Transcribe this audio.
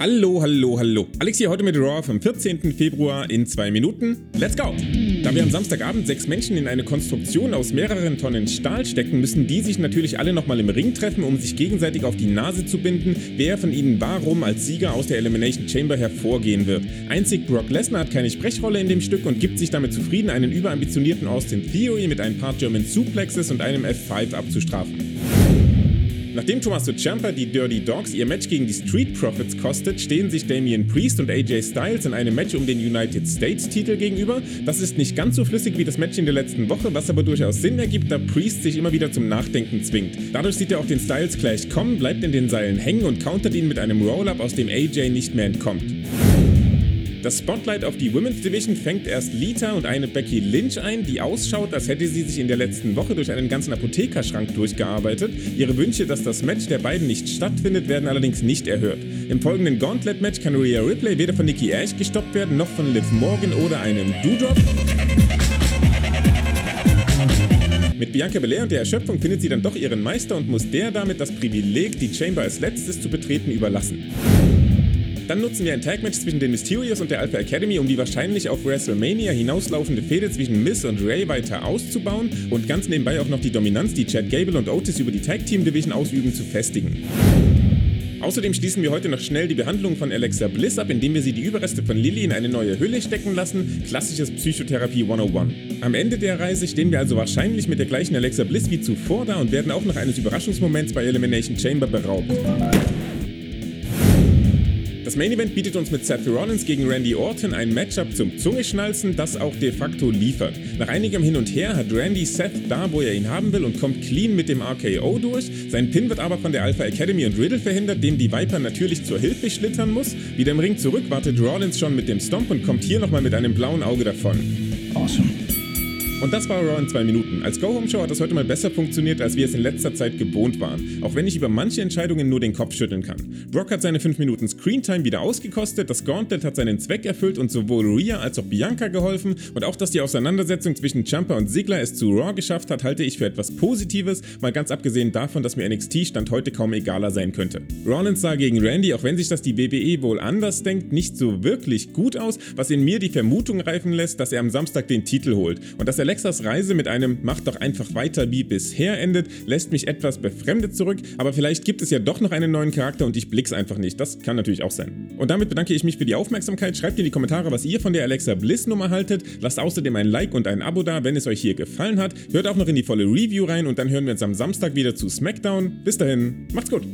Hallo, hallo, hallo. Alex hier heute mit Raw vom 14. Februar in zwei Minuten. Let's go! Da wir am Samstagabend sechs Menschen in eine Konstruktion aus mehreren Tonnen Stahl stecken, müssen die sich natürlich alle nochmal im Ring treffen, um sich gegenseitig auf die Nase zu binden, wer von ihnen warum als Sieger aus der Elimination Chamber hervorgehen wird. Einzig Brock Lesnar hat keine Sprechrolle in dem Stück und gibt sich damit zufrieden, einen überambitionierten Austin Theory mit ein paar German Suplexes und einem F5 abzustrafen. Nachdem Tommaso Ciampa die Dirty Dogs ihr Match gegen die Street Profits kostet, stehen sich Damian Priest und AJ Styles in einem Match um den United States Titel gegenüber. Das ist nicht ganz so flüssig wie das Match in der letzten Woche, was aber durchaus Sinn ergibt, da Priest sich immer wieder zum Nachdenken zwingt. Dadurch sieht er auch den Styles Clash kommen, bleibt in den Seilen hängen und countert ihn mit einem Roll-Up, aus dem AJ nicht mehr entkommt. Das Spotlight auf die Women's Division fängt erst Lita und eine Becky Lynch ein, die ausschaut, als hätte sie sich in der letzten Woche durch einen ganzen Apothekerschrank durchgearbeitet. Ihre Wünsche, dass das Match der beiden nicht stattfindet, werden allerdings nicht erhört. Im folgenden Gauntlet-Match kann Rhea Ripley weder von Nikki Ash gestoppt werden, noch von Liv Morgan oder einem Doodrop. Mit Bianca Belair und der Erschöpfung findet sie dann doch ihren Meister und muss der damit das Privileg, die Chamber als letztes zu betreten, überlassen. Dann nutzen wir ein Tag-Match zwischen den Mysterios und der Alpha Academy, um die wahrscheinlich auf WrestleMania hinauslaufende Fehde zwischen Miz und Ray weiter auszubauen und ganz nebenbei auch noch die Dominanz, die Chad Gable und Otis über die Tag Team Division ausüben, zu festigen. Außerdem schließen wir heute noch schnell die Behandlung von Alexa Bliss ab, indem wir sie die Überreste von Lily in eine neue Hülle stecken lassen. Klassisches Psychotherapie 101. Am Ende der Reise stehen wir also wahrscheinlich mit der gleichen Alexa Bliss wie zuvor da und werden auch noch eines Überraschungsmoments bei Elimination Chamber beraubt. Das Main Event bietet uns mit Seth Rollins gegen Randy Orton ein Matchup zum Zungeschnalzen, das auch de facto liefert. Nach einigem Hin und Her hat Randy Seth da, wo er ihn haben will und kommt clean mit dem RKO durch. Sein Pin wird aber von der Alpha Academy und Riddle verhindert, dem die Viper natürlich zur Hilfe schlittern muss. Wieder im Ring zurück wartet Rollins schon mit dem Stomp und kommt hier nochmal mit einem blauen Auge davon. Awesome. Und das war Raw in zwei Minuten. Als Go-Home-Show hat das heute mal besser funktioniert, als wir es in letzter Zeit gewohnt waren. Auch wenn ich über manche Entscheidungen nur den Kopf schütteln kann. Brock hat seine 5 Minuten Screentime wieder ausgekostet, das Gauntlet hat seinen Zweck erfüllt und sowohl Rhea als auch Bianca geholfen. Und auch, dass die Auseinandersetzung zwischen Champa und Ziggler es zu Raw geschafft hat, halte ich für etwas Positives, mal ganz abgesehen davon, dass mir NXT Stand heute kaum egaler sein könnte. Rollins sah gegen Randy, auch wenn sich das die WWE wohl anders denkt, nicht so wirklich gut aus, was in mir die Vermutung reifen lässt, dass er am Samstag den Titel holt. Und dass er Alexas Reise mit einem Mach doch einfach weiter wie bisher endet, lässt mich etwas befremdet zurück, aber vielleicht gibt es ja doch noch einen neuen Charakter und ich blick's einfach nicht. Das kann natürlich auch sein. Und damit bedanke ich mich für die Aufmerksamkeit. Schreibt in die Kommentare, was ihr von der Alexa Bliss Nummer haltet. Lasst außerdem ein Like und ein Abo da, wenn es euch hier gefallen hat. Hört auch noch in die volle Review rein und dann hören wir uns am Samstag wieder zu SmackDown. Bis dahin, macht's gut!